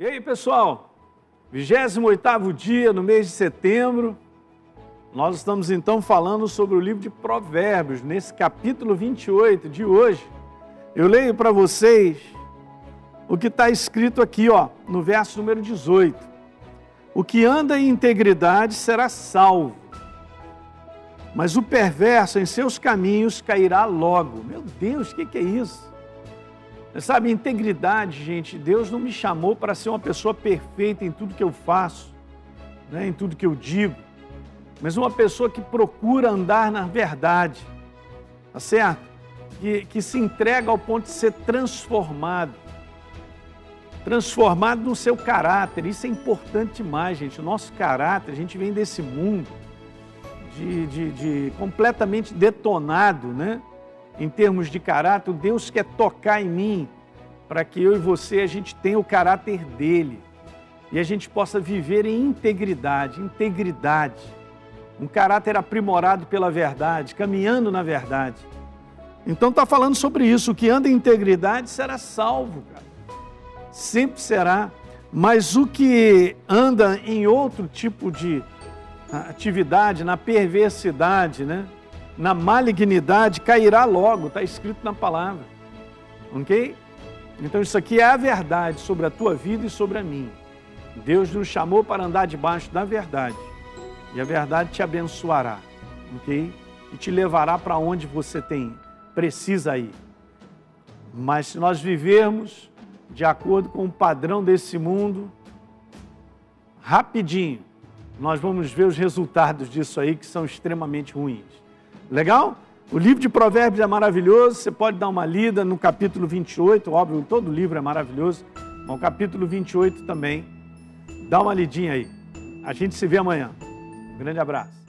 E aí, pessoal? 28º dia no mês de setembro. Nós estamos então falando sobre o livro de Provérbios, nesse capítulo 28 de hoje. Eu leio para vocês o que está escrito aqui, ó, no verso número 18. O que anda em integridade será salvo, mas o perverso em seus caminhos cairá logo. Meu Deus, o que, que é isso? Sabe, integridade, gente, Deus não me chamou para ser uma pessoa perfeita em tudo que eu faço, né, em tudo que eu digo, mas uma pessoa que procura andar na verdade, tá certo? Que, que se entrega ao ponto de ser transformado, transformado no seu caráter, isso é importante demais, gente. O nosso caráter, a gente vem desse mundo de, de, de completamente detonado, né? Em termos de caráter, Deus quer tocar em mim para que eu e você a gente tenha o caráter dele e a gente possa viver em integridade, integridade, um caráter aprimorado pela verdade, caminhando na verdade. Então está falando sobre isso, o que anda em integridade será salvo, cara. Sempre será. Mas o que anda em outro tipo de atividade, na perversidade, né? Na malignidade cairá logo, está escrito na palavra. Ok? Então isso aqui é a verdade sobre a tua vida e sobre a minha. Deus nos chamou para andar debaixo da verdade. E a verdade te abençoará, ok? E te levará para onde você tem, precisa ir. Mas se nós vivermos de acordo com o padrão desse mundo, rapidinho, nós vamos ver os resultados disso aí que são extremamente ruins. Legal? O livro de Provérbios é maravilhoso, você pode dar uma lida no capítulo 28, óbvio, todo livro é maravilhoso, mas o capítulo 28 também. Dá uma lidinha aí. A gente se vê amanhã. Um grande abraço.